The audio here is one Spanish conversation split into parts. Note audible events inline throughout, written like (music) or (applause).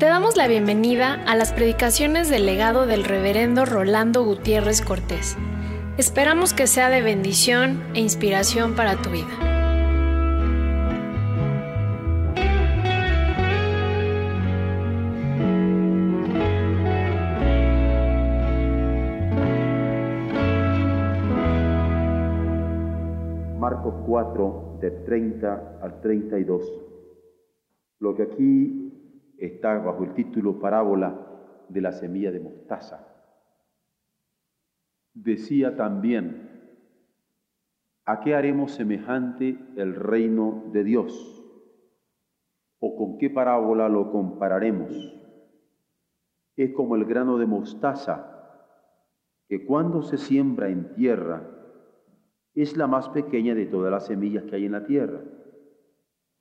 Te damos la bienvenida a las predicaciones del legado del reverendo Rolando Gutiérrez Cortés. Esperamos que sea de bendición e inspiración para tu vida. Marcos 4, de 30 al 32. Lo que aquí está bajo el título Parábola de la semilla de mostaza. Decía también, ¿a qué haremos semejante el reino de Dios? ¿O con qué parábola lo compararemos? Es como el grano de mostaza, que cuando se siembra en tierra, es la más pequeña de todas las semillas que hay en la tierra.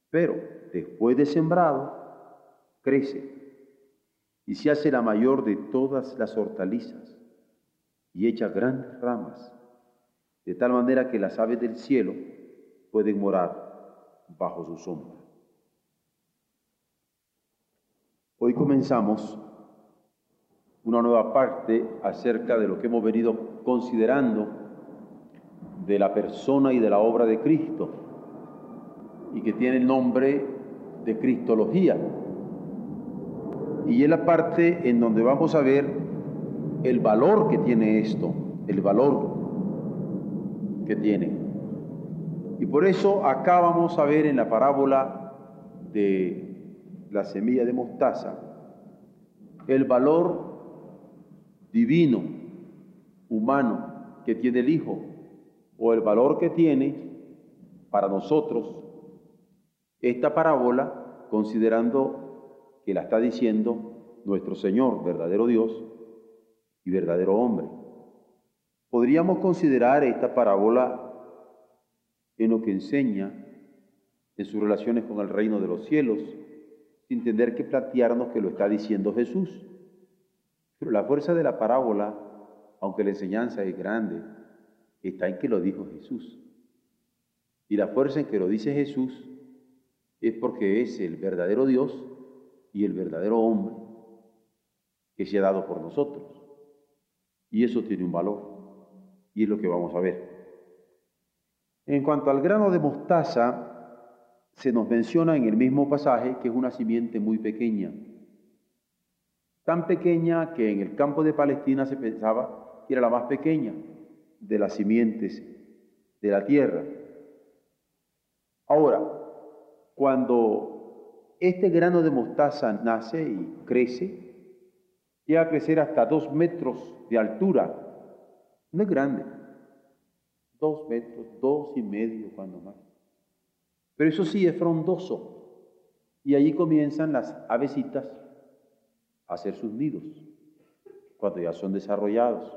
Pero después de sembrado, crece y se hace la mayor de todas las hortalizas y echa grandes ramas, de tal manera que las aves del cielo pueden morar bajo su sombra. Hoy comenzamos una nueva parte acerca de lo que hemos venido considerando de la persona y de la obra de Cristo y que tiene el nombre de Cristología y es la parte en donde vamos a ver el valor que tiene esto, el valor que tiene. Y por eso acá vamos a ver en la parábola de la semilla de mostaza el valor divino, humano que tiene el Hijo, o el valor que tiene para nosotros esta parábola considerando que la está diciendo nuestro Señor, verdadero Dios y verdadero hombre. Podríamos considerar esta parábola en lo que enseña en sus relaciones con el reino de los cielos, sin tener que plantearnos que lo está diciendo Jesús. Pero la fuerza de la parábola, aunque la enseñanza es grande, está en que lo dijo Jesús. Y la fuerza en que lo dice Jesús es porque es el verdadero Dios y el verdadero hombre que se ha dado por nosotros. Y eso tiene un valor. Y es lo que vamos a ver. En cuanto al grano de mostaza, se nos menciona en el mismo pasaje que es una simiente muy pequeña. Tan pequeña que en el campo de Palestina se pensaba que era la más pequeña de las simientes de la tierra. Ahora, cuando este grano de mostaza nace y crece, llega a crecer hasta dos metros de altura. No es grande, dos metros, dos y medio cuando más. Pero eso sí es frondoso. Y allí comienzan las avecitas a hacer sus nidos, cuando ya son desarrollados.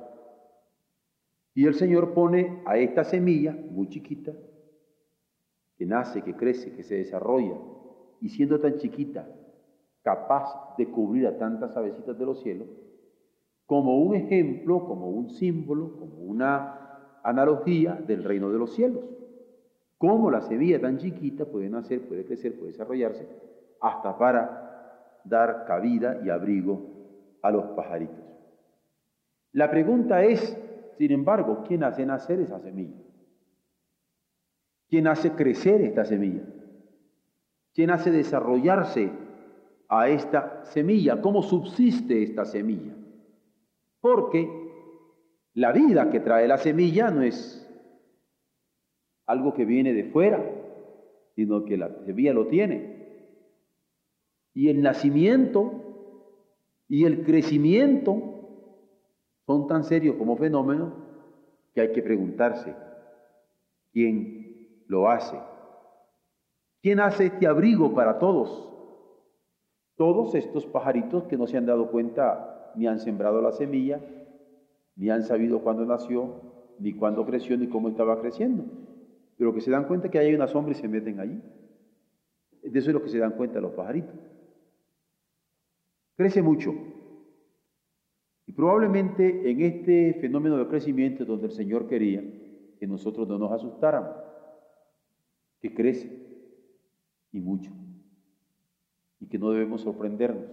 Y el Señor pone a esta semilla muy chiquita, que nace, que crece, que se desarrolla, y siendo tan chiquita, capaz de cubrir a tantas avecitas de los cielos, como un ejemplo, como un símbolo, como una analogía del reino de los cielos. Cómo la semilla tan chiquita puede nacer, puede crecer, puede desarrollarse, hasta para dar cabida y abrigo a los pajaritos. La pregunta es, sin embargo, ¿quién hace nacer esa semilla? ¿Quién hace crecer esta semilla? ¿Quién hace desarrollarse a esta semilla? ¿Cómo subsiste esta semilla? Porque la vida que trae la semilla no es algo que viene de fuera, sino que la semilla lo tiene. Y el nacimiento y el crecimiento son tan serios como fenómenos que hay que preguntarse quién lo hace. ¿Quién hace este abrigo para todos? Todos estos pajaritos que no se han dado cuenta ni han sembrado la semilla, ni han sabido cuándo nació, ni cuándo creció, ni cómo estaba creciendo. Pero que se dan cuenta que hay una sombra y se meten allí. De eso es lo que se dan cuenta los pajaritos. Crece mucho. Y probablemente en este fenómeno de crecimiento donde el Señor quería que nosotros no nos asustáramos, que crece y mucho, y que no debemos sorprendernos.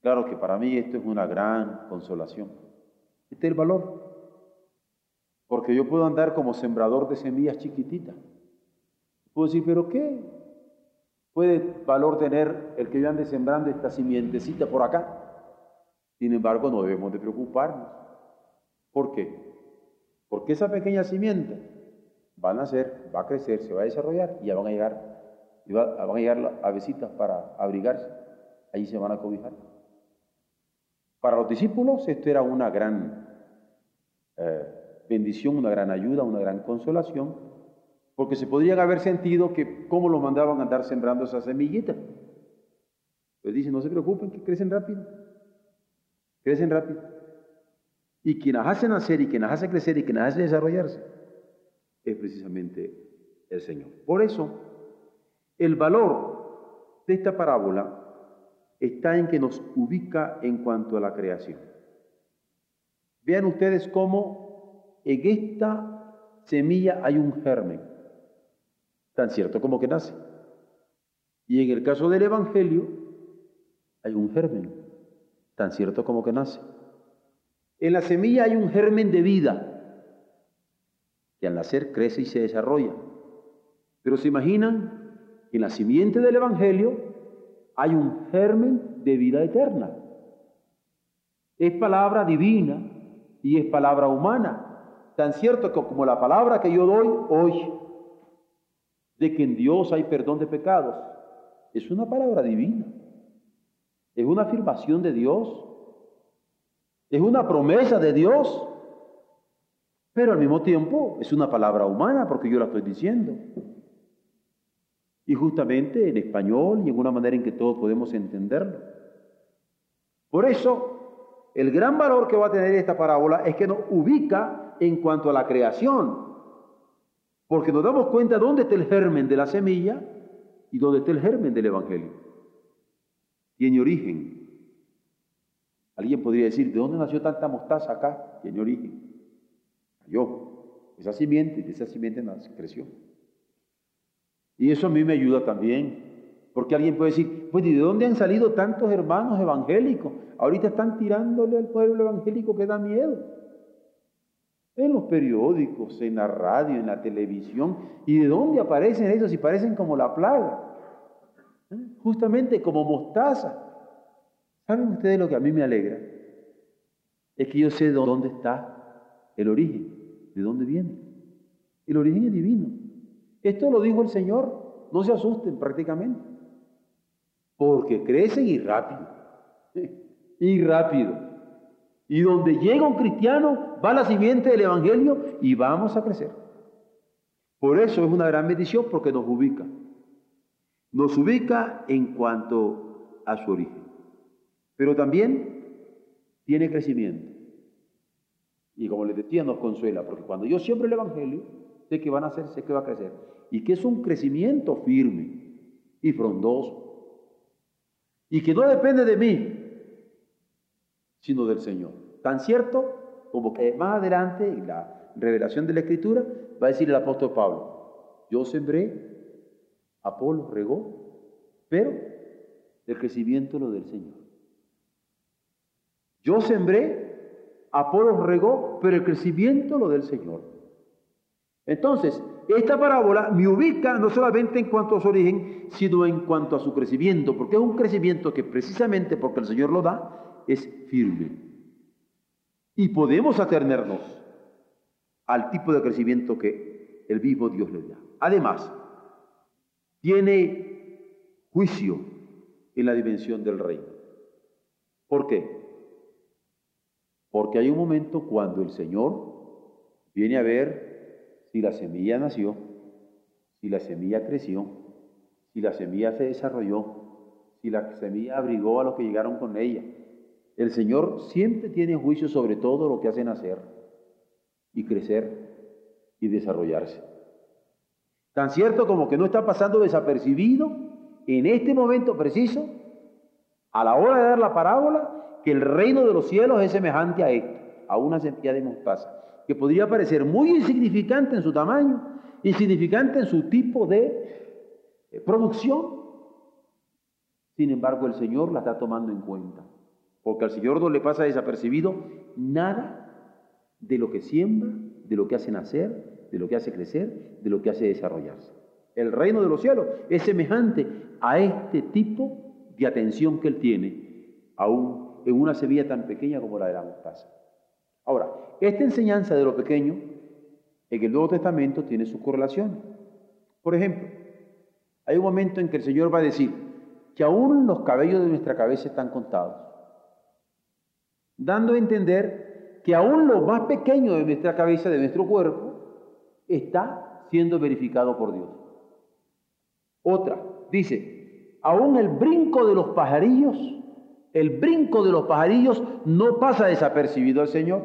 Claro que para mí esto es una gran consolación. Este es el valor. Porque yo puedo andar como sembrador de semillas chiquititas. Puedo decir, ¿pero qué? Puede valor tener el que yo ande sembrando esta simientecita por acá. Sin embargo, no debemos de preocuparnos. ¿Por qué? Porque esa pequeña simiente va a nacer, va a crecer, se va a desarrollar y ya van a llegar, van a llegar a visitas para abrigarse. Ahí se van a cobijar. Para los discípulos esto era una gran eh, bendición, una gran ayuda, una gran consolación, porque se podrían haber sentido que cómo los mandaban a andar sembrando esas semillitas. Pues dicen, no se preocupen, que crecen rápido. Crecen rápido. Y quien las hace nacer y quien las hace crecer y quien las hace desarrollarse es precisamente el Señor. Por eso, el valor de esta parábola está en que nos ubica en cuanto a la creación. Vean ustedes cómo en esta semilla hay un germen, tan cierto como que nace. Y en el caso del Evangelio hay un germen, tan cierto como que nace. En la semilla hay un germen de vida, que al nacer crece y se desarrolla. Pero se imaginan que en la simiente del Evangelio hay un germen de vida eterna. Es palabra divina y es palabra humana. Tan cierto que como la palabra que yo doy hoy, de que en Dios hay perdón de pecados, es una palabra divina. Es una afirmación de Dios. Es una promesa de Dios. Pero al mismo tiempo es una palabra humana porque yo la estoy diciendo. Y justamente en español y en una manera en que todos podemos entenderlo. Por eso, el gran valor que va a tener esta parábola es que nos ubica en cuanto a la creación. Porque nos damos cuenta dónde está el germen de la semilla y dónde está el germen del Evangelio. Tiene origen. Alguien podría decir, ¿de dónde nació tanta mostaza acá? Tiene origen. Cayó. Esa simiente, de esa simiente creció. Y eso a mí me ayuda también. Porque alguien puede decir, pues ¿de dónde han salido tantos hermanos evangélicos? Ahorita están tirándole al pueblo evangélico que da miedo. En los periódicos, en la radio, en la televisión. ¿Y de dónde aparecen esos? Y parecen como la plaga. ¿Eh? Justamente como mostaza. ¿Saben ustedes lo que a mí me alegra? Es que yo sé de dónde está el origen, de dónde viene. El origen es divino. Esto lo dijo el Señor, no se asusten prácticamente, porque crecen y rápido, (laughs) y rápido. Y donde llega un cristiano, va la simiente del Evangelio y vamos a crecer. Por eso es una gran bendición porque nos ubica. Nos ubica en cuanto a su origen. Pero también tiene crecimiento. Y como les decía, nos consuela, porque cuando yo siembro el Evangelio, sé que van a hacer, sé que va a crecer y que es un crecimiento firme y frondoso y que no depende de mí, sino del Señor. Tan cierto como que más adelante en la revelación de la Escritura va a decir el apóstol Pablo, yo sembré, Apolo regó, pero el crecimiento lo del Señor. Yo sembré, Apolo regó, pero el crecimiento lo del Señor. Entonces, esta parábola me ubica no solamente en cuanto a su origen, sino en cuanto a su crecimiento, porque es un crecimiento que precisamente porque el Señor lo da, es firme. Y podemos atenernos al tipo de crecimiento que el mismo Dios le da. Además, tiene juicio en la dimensión del reino. ¿Por qué? Porque hay un momento cuando el Señor viene a ver si la semilla nació, si la semilla creció, si la semilla se desarrolló, si la semilla abrigó a los que llegaron con ella. El Señor siempre tiene juicio sobre todo lo que hace nacer y crecer y desarrollarse. Tan cierto como que no está pasando desapercibido en este momento preciso, a la hora de dar la parábola, que el reino de los cielos es semejante a esto, a una semilla de mostaza que podría parecer muy insignificante en su tamaño, insignificante en su tipo de eh, producción. Sin embargo, el Señor la está tomando en cuenta porque al Señor no le pasa desapercibido nada de lo que siembra, de lo que hace nacer, de lo que hace crecer, de lo que hace desarrollarse. El reino de los cielos es semejante a este tipo de atención que Él tiene, aún en una semilla tan pequeña como la de la mostaza. Ahora, esta enseñanza de lo pequeño en el Nuevo Testamento tiene su correlación. Por ejemplo, hay un momento en que el Señor va a decir que aún los cabellos de nuestra cabeza están contados, dando a entender que aún lo más pequeño de nuestra cabeza, de nuestro cuerpo, está siendo verificado por Dios. Otra, dice, aún el brinco de los pajarillos, el brinco de los pajarillos no pasa desapercibido al Señor.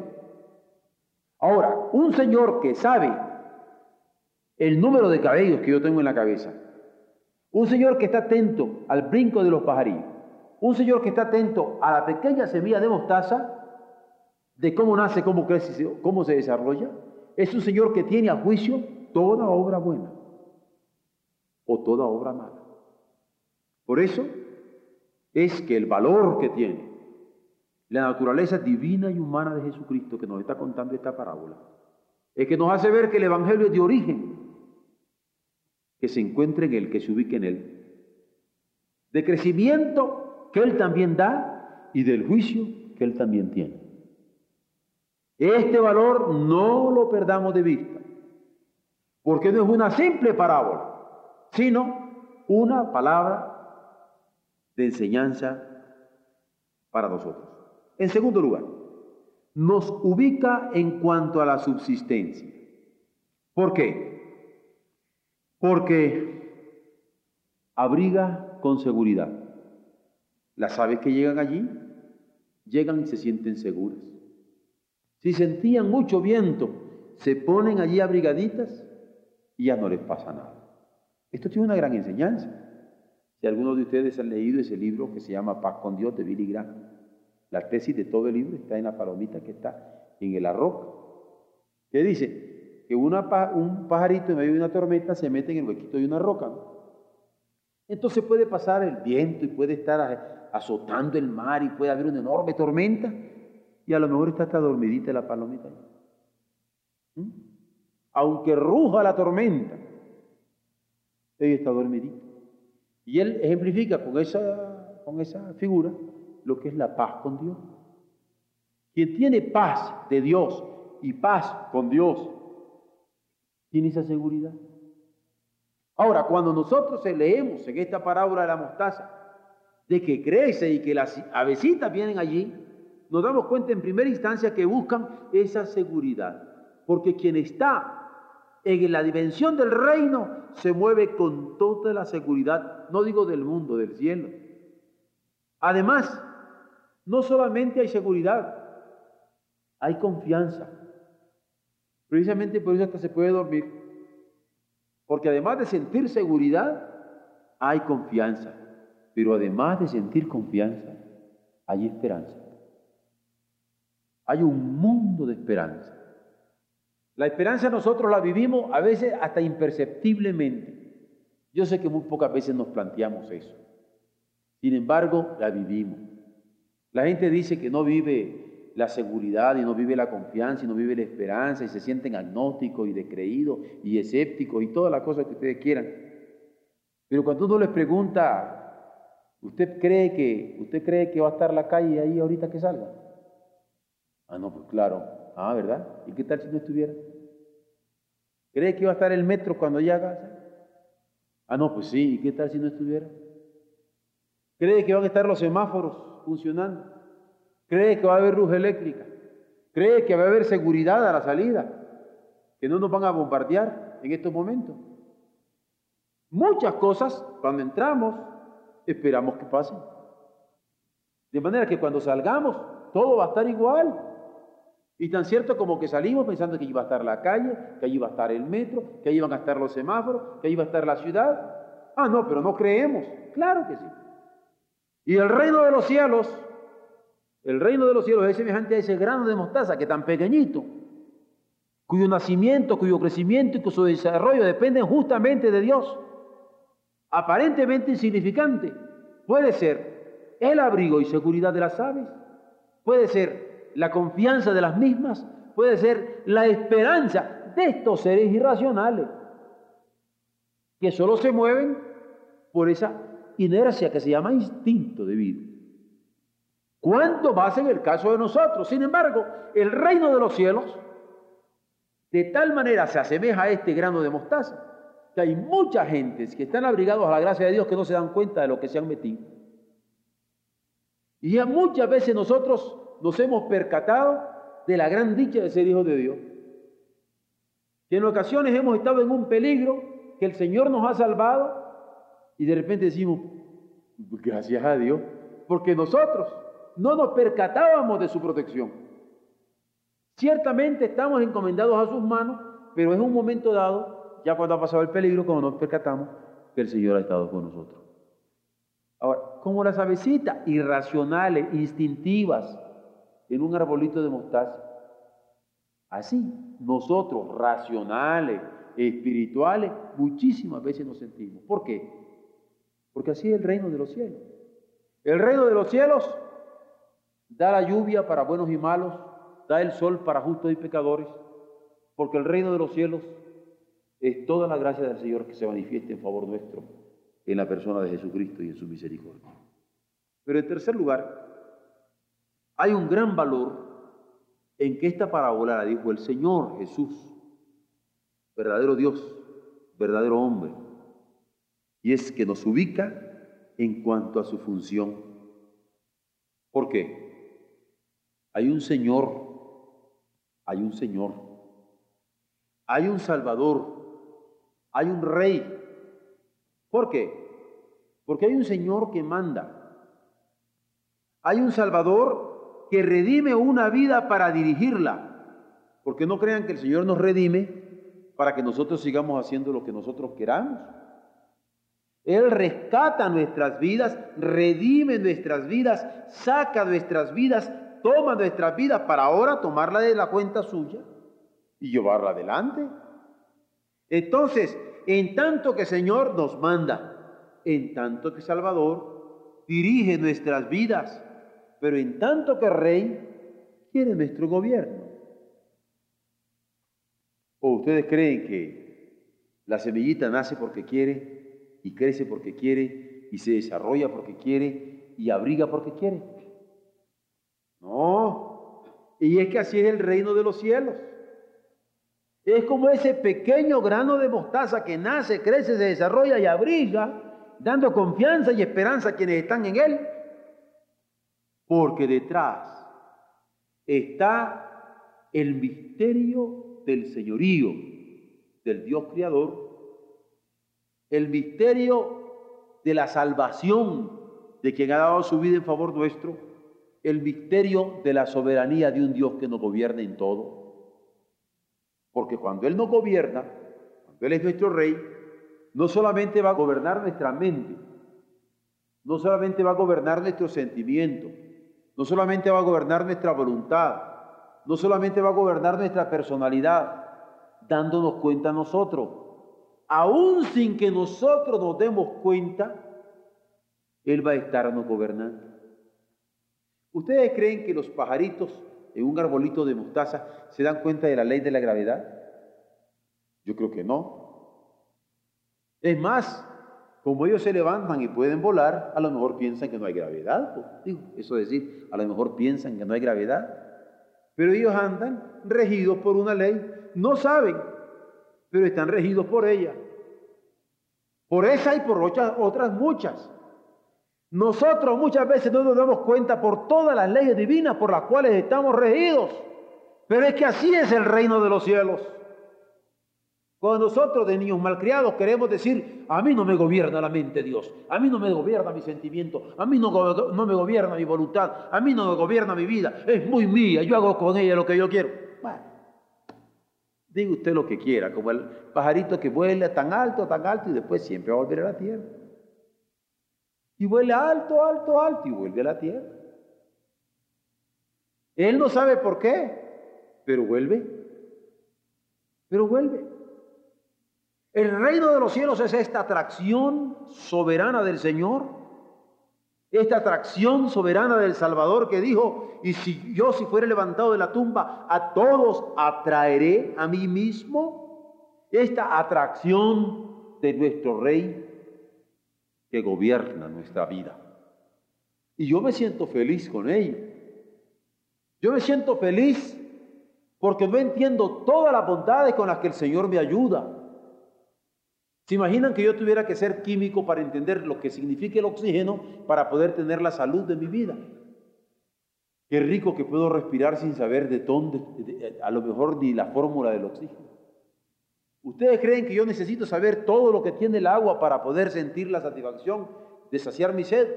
Ahora, un Señor que sabe el número de cabellos que yo tengo en la cabeza, un Señor que está atento al brinco de los pajarillos, un Señor que está atento a la pequeña semilla de mostaza, de cómo nace, cómo crece, cómo se desarrolla, es un Señor que tiene a juicio toda obra buena o toda obra mala. Por eso es que el valor que tiene la naturaleza divina y humana de Jesucristo que nos está contando esta parábola es que nos hace ver que el Evangelio es de origen, que se encuentre en Él, que se ubique en Él, de crecimiento que Él también da y del juicio que Él también tiene. Este valor no lo perdamos de vista, porque no es una simple parábola, sino una palabra de enseñanza para nosotros. En segundo lugar, nos ubica en cuanto a la subsistencia. ¿Por qué? Porque abriga con seguridad. Las aves que llegan allí llegan y se sienten seguras. Si sentían mucho viento, se ponen allí abrigaditas y ya no les pasa nada. Esto tiene una gran enseñanza. Si algunos de ustedes han leído ese libro que se llama Paz con Dios de Billy Graham, la tesis de todo el libro está en la palomita que está en el arroz. ¿Qué dice? Que un pajarito en medio de una tormenta se mete en el huequito de una roca. Entonces puede pasar el viento y puede estar azotando el mar y puede haber una enorme tormenta y a lo mejor está hasta dormidita la palomita. ¿Mm? Aunque ruja la tormenta, ella está dormidita. Y él ejemplifica con esa, con esa figura lo que es la paz con Dios. Quien tiene paz de Dios y paz con Dios, tiene esa seguridad. Ahora, cuando nosotros leemos en esta parábola de la mostaza, de que crece y que las avecitas vienen allí, nos damos cuenta en primera instancia que buscan esa seguridad. Porque quien está en la dimensión del reino se mueve con toda la seguridad, no digo del mundo, del cielo. Además, no solamente hay seguridad, hay confianza. Precisamente por eso hasta se puede dormir. Porque además de sentir seguridad, hay confianza. Pero además de sentir confianza, hay esperanza. Hay un mundo de esperanza. La esperanza nosotros la vivimos a veces hasta imperceptiblemente. Yo sé que muy pocas veces nos planteamos eso. Sin embargo, la vivimos. La gente dice que no vive la seguridad y no vive la confianza y no vive la esperanza y se sienten agnósticos y descreídos y escépticos y todas las cosas que ustedes quieran. Pero cuando uno les pregunta, ¿usted cree que, usted cree que va a estar la calle ahí ahorita que salga? Ah, no, pues claro. Ah, ¿verdad? ¿Y qué tal si no estuviera? ¿Cree que va a estar el metro cuando llegue? Ah, no, pues sí. ¿Y qué tal si no estuviera? ¿Cree que van a estar los semáforos funcionando. Cree que va a haber luz eléctrica. Cree que va a haber seguridad a la salida, que no nos van a bombardear en estos momentos. Muchas cosas, cuando entramos, esperamos que pasen. De manera que cuando salgamos, todo va a estar igual. Y tan cierto como que salimos pensando que allí va a estar la calle, que allí va a estar el metro, que allí van a estar los semáforos, que allí va a estar la ciudad. Ah, no, pero no creemos. Claro que sí. Y el reino de los cielos, el reino de los cielos es semejante a ese grano de mostaza que tan pequeñito, cuyo nacimiento, cuyo crecimiento y cuyo desarrollo dependen justamente de Dios. Aparentemente insignificante, puede ser el abrigo y seguridad de las aves. Puede ser la confianza de las mismas, puede ser la esperanza de estos seres irracionales que solo se mueven por esa inercia que se llama instinto de vida. ¿Cuánto más en el caso de nosotros? Sin embargo, el reino de los cielos de tal manera se asemeja a este grano de mostaza que hay mucha gente que están abrigados a la gracia de Dios que no se dan cuenta de lo que se han metido. Y ya muchas veces nosotros nos hemos percatado de la gran dicha de ser hijos de Dios. Que en ocasiones hemos estado en un peligro que el Señor nos ha salvado y de repente decimos, gracias a Dios, porque nosotros no nos percatábamos de su protección. Ciertamente estamos encomendados a sus manos, pero en un momento dado, ya cuando ha pasado el peligro, cuando nos percatamos que el Señor ha estado con nosotros. Ahora, como las avecitas irracionales, instintivas, en un arbolito de mostaza. Así, nosotros, racionales, espirituales, muchísimas veces nos sentimos. ¿Por qué? Porque así es el reino de los cielos. El reino de los cielos da la lluvia para buenos y malos, da el sol para justos y pecadores, porque el reino de los cielos es toda la gracia del Señor que se manifieste en favor nuestro en la persona de Jesucristo y en su misericordia. Pero en tercer lugar, hay un gran valor en que esta parábola la dijo el Señor Jesús, verdadero Dios, verdadero hombre, y es que nos ubica en cuanto a su función. ¿Por qué? Hay un Señor, hay un Señor, hay un Salvador, hay un Rey. ¿Por qué? Porque hay un Señor que manda, hay un Salvador que redime una vida para dirigirla. Porque no crean que el Señor nos redime para que nosotros sigamos haciendo lo que nosotros queramos. Él rescata nuestras vidas, redime nuestras vidas, saca nuestras vidas, toma nuestras vidas para ahora tomarla de la cuenta suya y llevarla adelante. Entonces, en tanto que Señor nos manda, en tanto que Salvador dirige nuestras vidas, pero en tanto que rey quiere nuestro gobierno. ¿O ustedes creen que la semillita nace porque quiere y crece porque quiere y se desarrolla porque quiere y abriga porque quiere? No, y es que así es el reino de los cielos. Es como ese pequeño grano de mostaza que nace, crece, se desarrolla y abriga, dando confianza y esperanza a quienes están en él porque detrás está el misterio del señorío del Dios Creador, el misterio de la salvación de quien ha dado su vida en favor nuestro, el misterio de la soberanía de un Dios que nos gobierna en todo. Porque cuando Él nos gobierna, cuando Él es nuestro rey, no solamente va a gobernar nuestra mente, no solamente va a gobernar nuestros sentimientos, no solamente va a gobernar nuestra voluntad, no solamente va a gobernar nuestra personalidad, dándonos cuenta a nosotros. Aún sin que nosotros nos demos cuenta, Él va a estarnos gobernando. ¿Ustedes creen que los pajaritos en un arbolito de mostaza se dan cuenta de la ley de la gravedad? Yo creo que no. Es más, como ellos se levantan y pueden volar, a lo mejor piensan que no hay gravedad. Pues, digo, eso es decir, a lo mejor piensan que no hay gravedad. Pero ellos andan regidos por una ley. No saben, pero están regidos por ella. Por esa y por otras, muchas. Nosotros muchas veces no nos damos cuenta por todas las leyes divinas por las cuales estamos regidos. Pero es que así es el reino de los cielos. Cuando nosotros de niños malcriados queremos decir, a mí no me gobierna la mente Dios, a mí no me gobierna mi sentimiento, a mí no, no me gobierna mi voluntad, a mí no me gobierna mi vida, es muy mía, yo hago con ella lo que yo quiero. Bueno, diga usted lo que quiera, como el pajarito que vuela tan alto, tan alto y después siempre va a volver a la tierra. Y vuela alto, alto, alto y vuelve a la tierra. Él no sabe por qué, pero vuelve. Pero vuelve. El reino de los cielos es esta atracción soberana del Señor esta atracción soberana del Salvador que dijo, y si yo si fuere levantado de la tumba, a todos atraeré a mí mismo, esta atracción de nuestro Rey que gobierna nuestra vida. Y yo me siento feliz con ello. Yo me siento feliz porque no entiendo todas las bondades con las que el Señor me ayuda. ¿Se imaginan que yo tuviera que ser químico para entender lo que significa el oxígeno para poder tener la salud de mi vida? Qué rico que puedo respirar sin saber de dónde, a lo mejor ni la fórmula del oxígeno. ¿Ustedes creen que yo necesito saber todo lo que tiene el agua para poder sentir la satisfacción de saciar mi sed?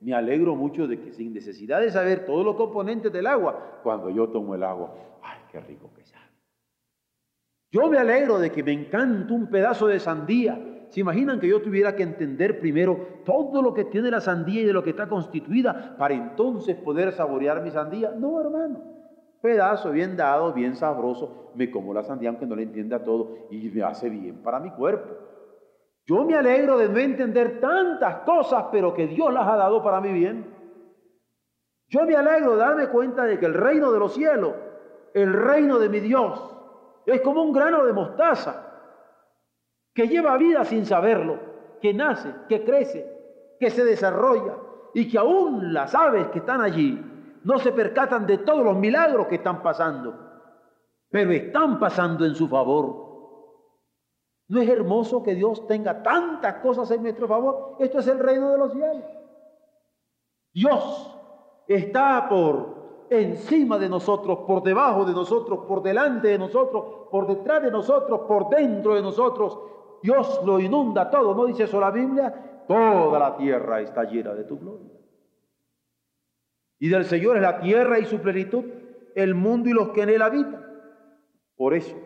Me alegro mucho de que sin necesidad de saber todos los componentes del agua, cuando yo tomo el agua, ¡ay, qué rico que sabe! Yo me alegro de que me encanta un pedazo de sandía. ¿Se imaginan que yo tuviera que entender primero todo lo que tiene la sandía y de lo que está constituida para entonces poder saborear mi sandía? No, hermano. Pedazo bien dado, bien sabroso. Me como la sandía aunque no le entienda todo y me hace bien para mi cuerpo. Yo me alegro de no entender tantas cosas, pero que Dios las ha dado para mi bien. Yo me alegro de darme cuenta de que el reino de los cielos, el reino de mi Dios, es como un grano de mostaza que lleva vida sin saberlo, que nace, que crece, que se desarrolla y que aún las aves que están allí no se percatan de todos los milagros que están pasando, pero están pasando en su favor. ¿No es hermoso que Dios tenga tantas cosas en nuestro favor? Esto es el reino de los cielos. Dios está por encima de nosotros, por debajo de nosotros, por delante de nosotros, por detrás de nosotros, por dentro de nosotros. Dios lo inunda todo, ¿no dice eso la Biblia? Toda la tierra está llena de tu gloria. Y del Señor es la tierra y su plenitud, el mundo y los que en él habitan. Por eso,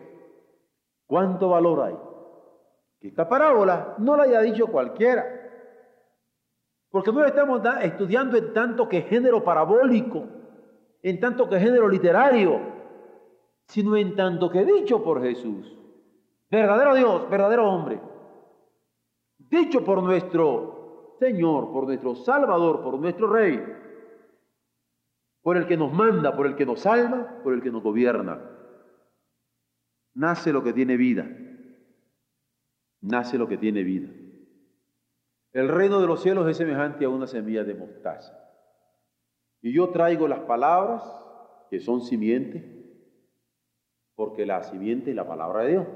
¿cuánto valor hay? Que esta parábola no la haya dicho cualquiera. Porque no estamos estudiando en tanto que género parabólico en tanto que género literario, sino en tanto que dicho por Jesús. Verdadero Dios, verdadero hombre. Dicho por nuestro Señor, por nuestro Salvador, por nuestro Rey, por el que nos manda, por el que nos salva, por el que nos gobierna. Nace lo que tiene vida. Nace lo que tiene vida. El reino de los cielos es semejante a una semilla de mostaza y yo traigo las palabras que son simiente, porque la simiente es la palabra de Dios.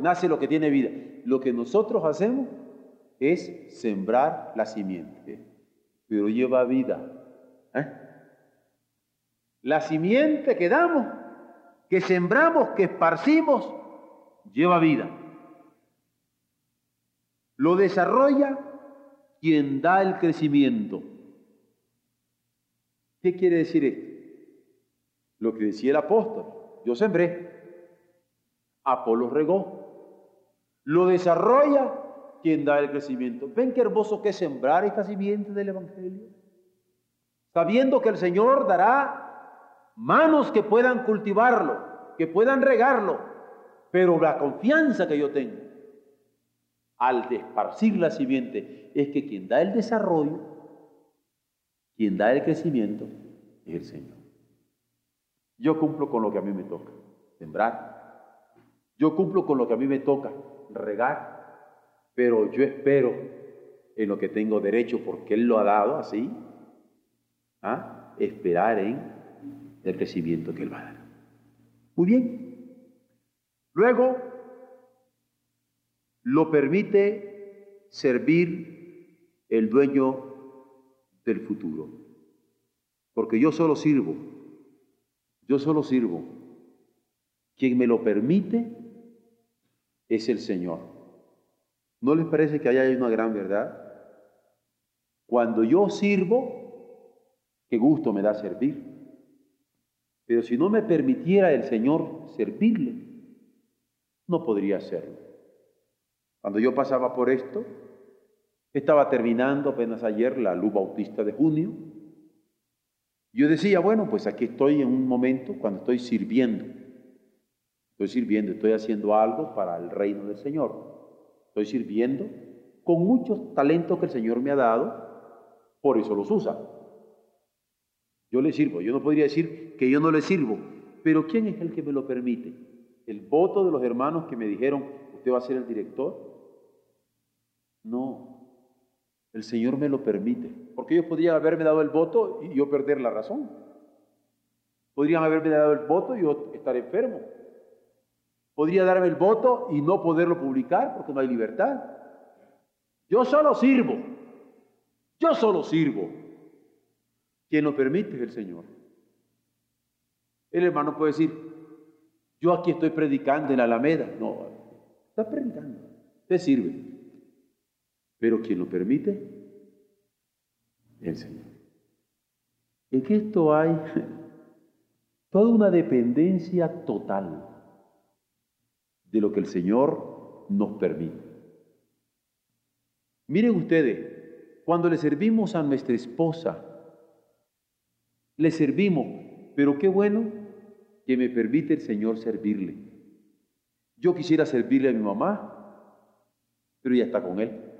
Nace lo que tiene vida. Lo que nosotros hacemos es sembrar la simiente, pero lleva vida. ¿eh? La simiente que damos, que sembramos, que esparcimos, lleva vida. Lo desarrolla quien da el crecimiento. ¿Qué quiere decir esto? Lo que decía el apóstol, yo sembré, Apolo regó, lo desarrolla quien da el crecimiento. ¿Ven qué hermoso que es sembrar esta simiente del Evangelio? Sabiendo que el Señor dará manos que puedan cultivarlo, que puedan regarlo, pero la confianza que yo tengo al esparcir la simiente es que quien da el desarrollo quien da el crecimiento es el Señor. Yo cumplo con lo que a mí me toca, sembrar. Yo cumplo con lo que a mí me toca, regar. Pero yo espero en lo que tengo derecho porque Él lo ha dado así, ¿ah? esperar en el crecimiento que Él va a dar. Muy bien. Luego, lo permite servir el dueño del futuro. Porque yo solo sirvo, yo solo sirvo. Quien me lo permite es el Señor. ¿No les parece que haya una gran verdad? Cuando yo sirvo, qué gusto me da servir. Pero si no me permitiera el Señor servirle, no podría hacerlo. Cuando yo pasaba por esto, estaba terminando apenas ayer la luz bautista de junio. Yo decía, bueno, pues aquí estoy en un momento cuando estoy sirviendo. Estoy sirviendo, estoy haciendo algo para el reino del Señor. Estoy sirviendo con muchos talentos que el Señor me ha dado Por eso los usa. Yo le sirvo. Yo no podría decir que yo no le sirvo. Pero ¿quién es el que me lo permite? ¿El voto de los hermanos que me dijeron, usted va a ser el director? No. El Señor me lo permite. Porque ellos podrían haberme dado el voto y yo perder la razón. Podrían haberme dado el voto y yo estar enfermo. Podría darme el voto y no poderlo publicar porque no hay libertad. Yo solo sirvo. Yo solo sirvo. Quien lo permite es el Señor. El hermano puede decir, yo aquí estoy predicando en la Alameda. No, está predicando. Te sirve. Pero quien lo permite, el Señor. En esto hay (laughs) toda una dependencia total de lo que el Señor nos permite. Miren ustedes, cuando le servimos a nuestra esposa, le servimos, pero qué bueno que me permite el Señor servirle. Yo quisiera servirle a mi mamá, pero ya está con Él.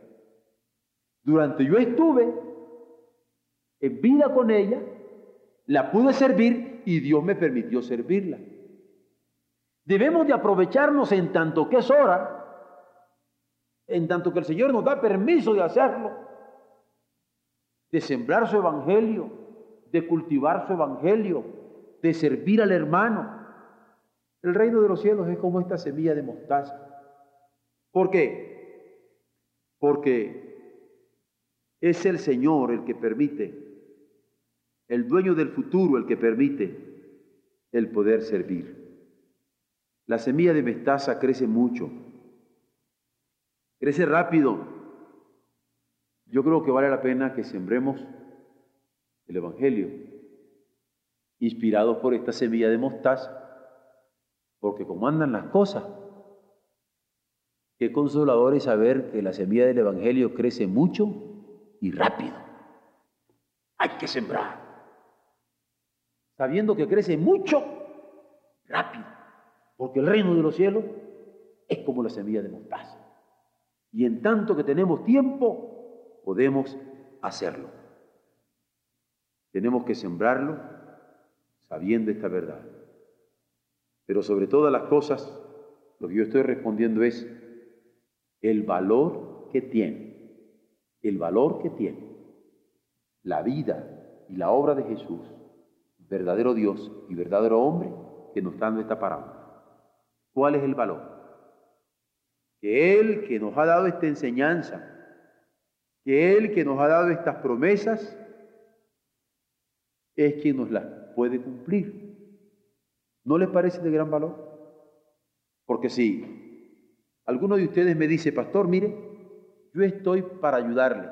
Durante yo estuve en vida con ella, la pude servir y Dios me permitió servirla. Debemos de aprovecharnos en tanto que es hora, en tanto que el Señor nos da permiso de hacerlo, de sembrar su evangelio, de cultivar su evangelio, de servir al hermano. El reino de los cielos es como esta semilla de mostaza. ¿Por qué? Porque es el Señor el que permite, el dueño del futuro el que permite el poder servir. La semilla de mestaza crece mucho, crece rápido. Yo creo que vale la pena que sembremos el Evangelio, inspirados por esta semilla de mostaza, porque como andan las cosas, qué consolador es saber que la semilla del Evangelio crece mucho y rápido. Hay que sembrar, sabiendo que crece mucho, rápido porque el reino de los cielos es como la semilla de mostaza. Y en tanto que tenemos tiempo, podemos hacerlo. Tenemos que sembrarlo sabiendo esta verdad. Pero sobre todas las cosas, lo que yo estoy respondiendo es el valor que tiene, el valor que tiene la vida y la obra de Jesús, verdadero Dios y verdadero hombre, que nos está dando esta parábola. ¿Cuál es el valor? Que Él que nos ha dado esta enseñanza, que Él que nos ha dado estas promesas, es quien nos las puede cumplir. ¿No les parece de gran valor? Porque si alguno de ustedes me dice, pastor, mire, yo estoy para ayudarle,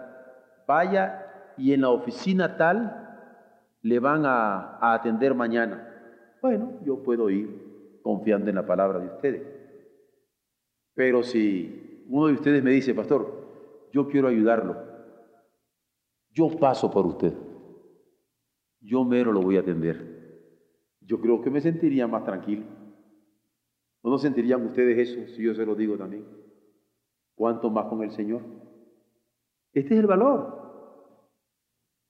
vaya y en la oficina tal le van a, atender mañana. Bueno, yo puedo ir confiando en la palabra de ustedes. Pero si uno de ustedes me dice, pastor, yo quiero ayudarlo, yo paso por usted, yo mero lo voy a atender, yo creo que me sentiría más tranquilo. ¿No sentirían ustedes eso si yo se lo digo también? ¿Cuánto más con el Señor? Este es el valor.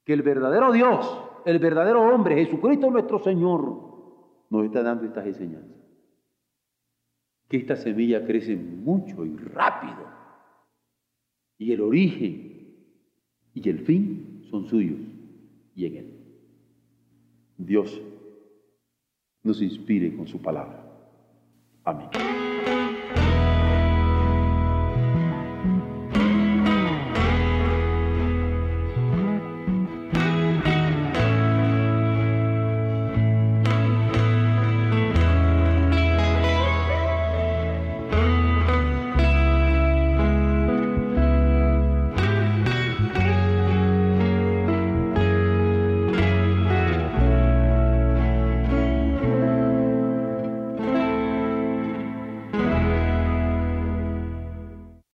Que el verdadero Dios, el verdadero hombre, Jesucristo nuestro Señor, nos está dando estas enseñanzas que esta semilla crece mucho y rápido. Y el origen y el fin son suyos y en Él. Dios nos inspire con su palabra. Amén.